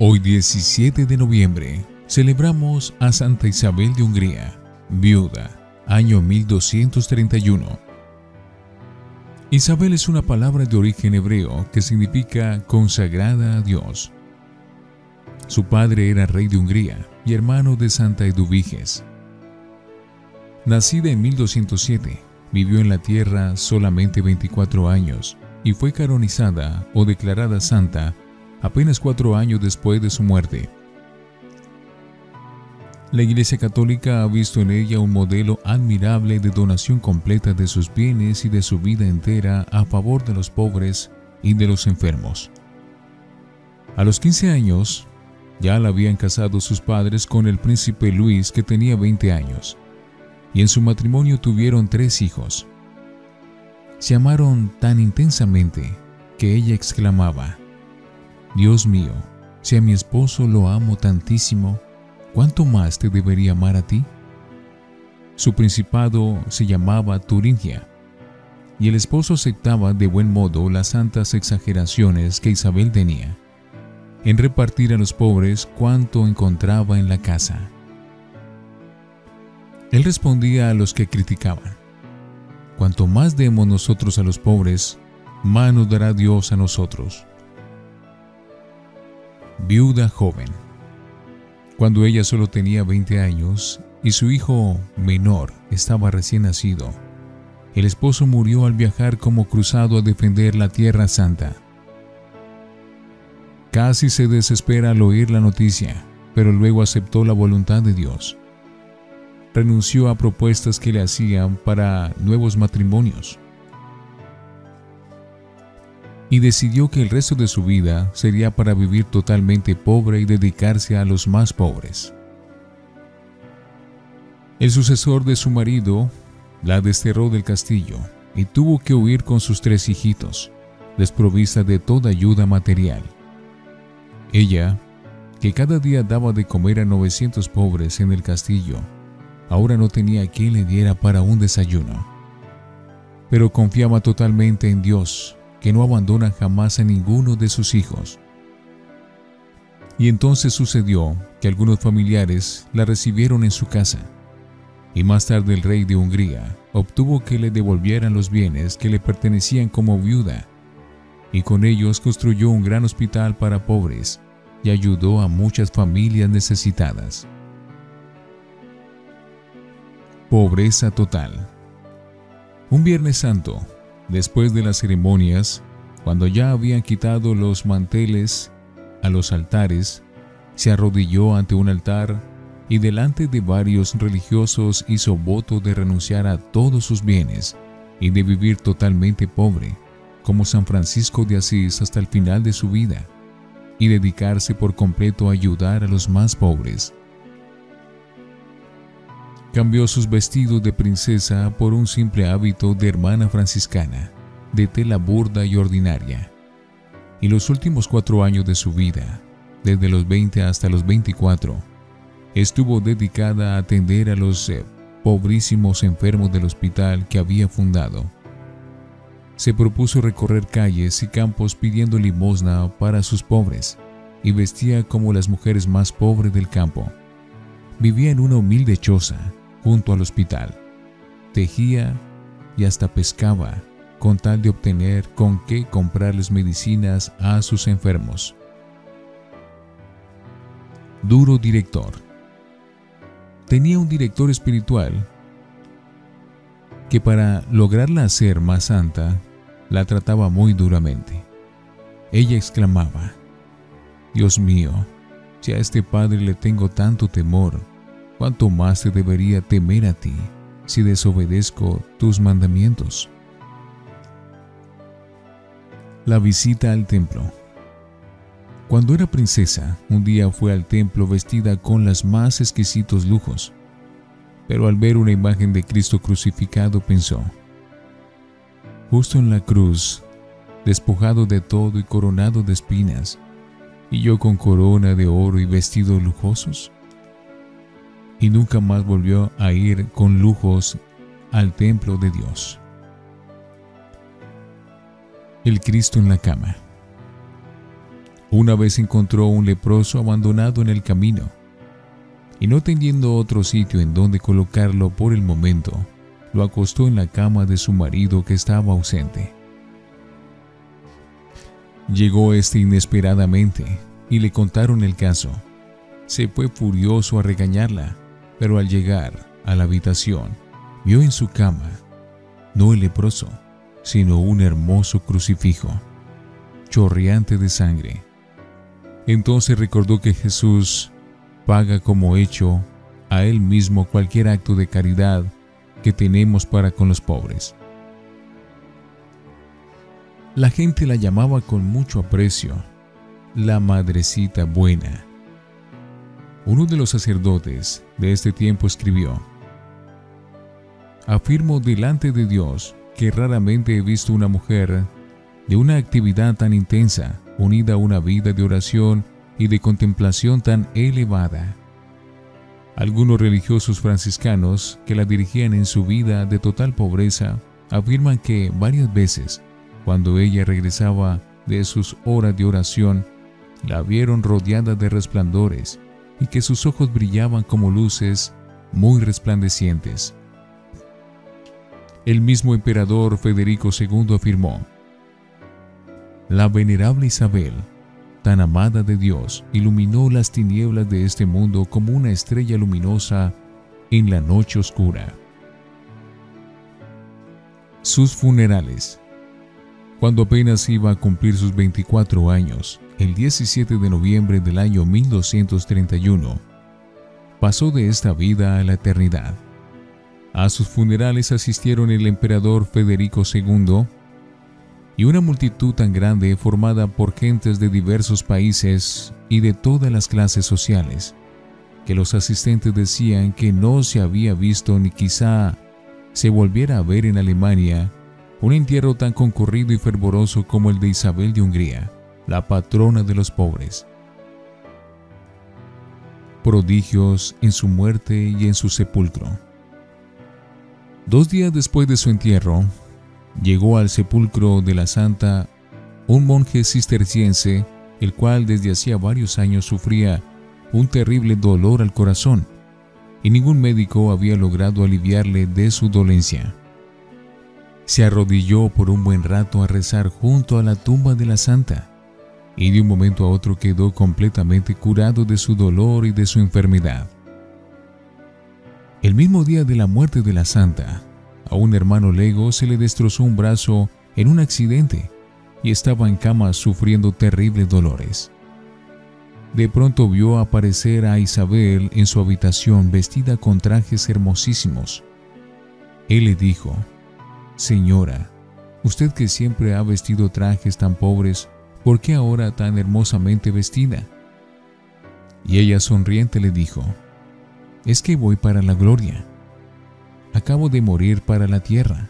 Hoy 17 de noviembre celebramos a Santa Isabel de Hungría, viuda, año 1231. Isabel es una palabra de origen hebreo que significa consagrada a Dios. Su padre era rey de Hungría y hermano de Santa Eduviges. Nacida en 1207, vivió en la tierra solamente 24 años y fue canonizada o declarada santa apenas cuatro años después de su muerte. La Iglesia Católica ha visto en ella un modelo admirable de donación completa de sus bienes y de su vida entera a favor de los pobres y de los enfermos. A los 15 años, ya la habían casado sus padres con el príncipe Luis que tenía 20 años, y en su matrimonio tuvieron tres hijos. Se amaron tan intensamente que ella exclamaba, Dios mío, si a mi esposo lo amo tantísimo, ¿cuánto más te debería amar a ti? Su principado se llamaba Turingia, y el esposo aceptaba de buen modo las santas exageraciones que Isabel tenía, en repartir a los pobres cuanto encontraba en la casa. Él respondía a los que criticaban, Cuanto más demos nosotros a los pobres, más nos dará Dios a nosotros viuda joven. Cuando ella solo tenía 20 años y su hijo menor estaba recién nacido, el esposo murió al viajar como cruzado a defender la Tierra Santa. Casi se desespera al oír la noticia, pero luego aceptó la voluntad de Dios. Renunció a propuestas que le hacían para nuevos matrimonios y decidió que el resto de su vida sería para vivir totalmente pobre y dedicarse a los más pobres. El sucesor de su marido la desterró del castillo y tuvo que huir con sus tres hijitos, desprovista de toda ayuda material. Ella, que cada día daba de comer a 900 pobres en el castillo, ahora no tenía quien le diera para un desayuno. Pero confiaba totalmente en Dios que no abandona jamás a ninguno de sus hijos. Y entonces sucedió que algunos familiares la recibieron en su casa, y más tarde el rey de Hungría obtuvo que le devolvieran los bienes que le pertenecían como viuda, y con ellos construyó un gran hospital para pobres y ayudó a muchas familias necesitadas. Pobreza total. Un Viernes Santo, Después de las ceremonias, cuando ya habían quitado los manteles a los altares, se arrodilló ante un altar y delante de varios religiosos hizo voto de renunciar a todos sus bienes y de vivir totalmente pobre, como San Francisco de Asís hasta el final de su vida, y dedicarse por completo a ayudar a los más pobres. Cambió sus vestidos de princesa por un simple hábito de hermana franciscana, de tela burda y ordinaria. Y los últimos cuatro años de su vida, desde los 20 hasta los 24, estuvo dedicada a atender a los eh, pobrísimos enfermos del hospital que había fundado. Se propuso recorrer calles y campos pidiendo limosna para sus pobres y vestía como las mujeres más pobres del campo. Vivía en una humilde choza junto al hospital. Tejía y hasta pescaba con tal de obtener con qué comprarles medicinas a sus enfermos. Duro director. Tenía un director espiritual que para lograrla hacer más santa, la trataba muy duramente. Ella exclamaba, Dios mío, si a este padre le tengo tanto temor, ¿cuánto más te debería temer a ti si desobedezco tus mandamientos? La visita al templo. Cuando era princesa, un día fue al templo vestida con los más exquisitos lujos, pero al ver una imagen de Cristo crucificado pensó, justo en la cruz, despojado de todo y coronado de espinas, y yo con corona de oro y vestidos lujosos y nunca más volvió a ir con lujos al templo de Dios. El Cristo en la cama. Una vez encontró un leproso abandonado en el camino y no teniendo otro sitio en donde colocarlo por el momento, lo acostó en la cama de su marido que estaba ausente. Llegó este inesperadamente y le contaron el caso. Se fue furioso a regañarla, pero al llegar a la habitación, vio en su cama no el leproso, sino un hermoso crucifijo, chorreante de sangre. Entonces recordó que Jesús paga como hecho a Él mismo cualquier acto de caridad que tenemos para con los pobres. La gente la llamaba con mucho aprecio la Madrecita Buena. Uno de los sacerdotes de este tiempo escribió, Afirmo delante de Dios que raramente he visto una mujer de una actividad tan intensa, unida a una vida de oración y de contemplación tan elevada. Algunos religiosos franciscanos que la dirigían en su vida de total pobreza afirman que varias veces, cuando ella regresaba de sus horas de oración, la vieron rodeada de resplandores y que sus ojos brillaban como luces muy resplandecientes. El mismo emperador Federico II afirmó, La venerable Isabel tan amada de Dios, iluminó las tinieblas de este mundo como una estrella luminosa en la noche oscura. Sus funerales. Cuando apenas iba a cumplir sus 24 años, el 17 de noviembre del año 1231, pasó de esta vida a la eternidad. A sus funerales asistieron el emperador Federico II, y una multitud tan grande formada por gentes de diversos países y de todas las clases sociales, que los asistentes decían que no se había visto ni quizá se volviera a ver en Alemania un entierro tan concurrido y fervoroso como el de Isabel de Hungría, la patrona de los pobres. Prodigios en su muerte y en su sepulcro. Dos días después de su entierro, llegó al sepulcro de la santa un monje cisterciense, el cual desde hacía varios años sufría un terrible dolor al corazón, y ningún médico había logrado aliviarle de su dolencia. Se arrodilló por un buen rato a rezar junto a la tumba de la santa, y de un momento a otro quedó completamente curado de su dolor y de su enfermedad. El mismo día de la muerte de la santa, a un hermano Lego se le destrozó un brazo en un accidente y estaba en cama sufriendo terribles dolores. De pronto vio aparecer a Isabel en su habitación vestida con trajes hermosísimos. Él le dijo, Señora, usted que siempre ha vestido trajes tan pobres, ¿por qué ahora tan hermosamente vestida? Y ella sonriente le dijo, Es que voy para la gloria acabo de morir para la tierra.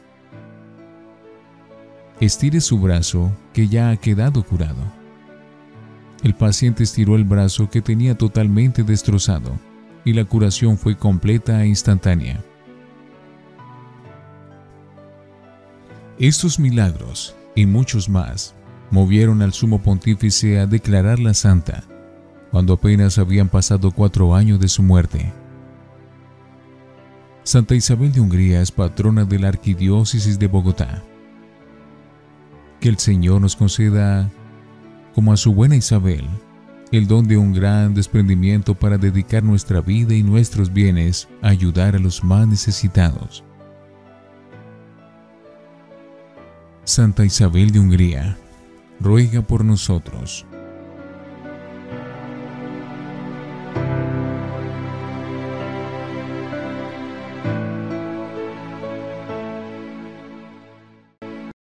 Estire su brazo que ya ha quedado curado. El paciente estiró el brazo que tenía totalmente destrozado y la curación fue completa e instantánea. Estos milagros y muchos más movieron al sumo pontífice a declararla santa, cuando apenas habían pasado cuatro años de su muerte. Santa Isabel de Hungría es patrona de la Arquidiócesis de Bogotá. Que el Señor nos conceda, como a su buena Isabel, el don de un gran desprendimiento para dedicar nuestra vida y nuestros bienes a ayudar a los más necesitados. Santa Isabel de Hungría, ruega por nosotros.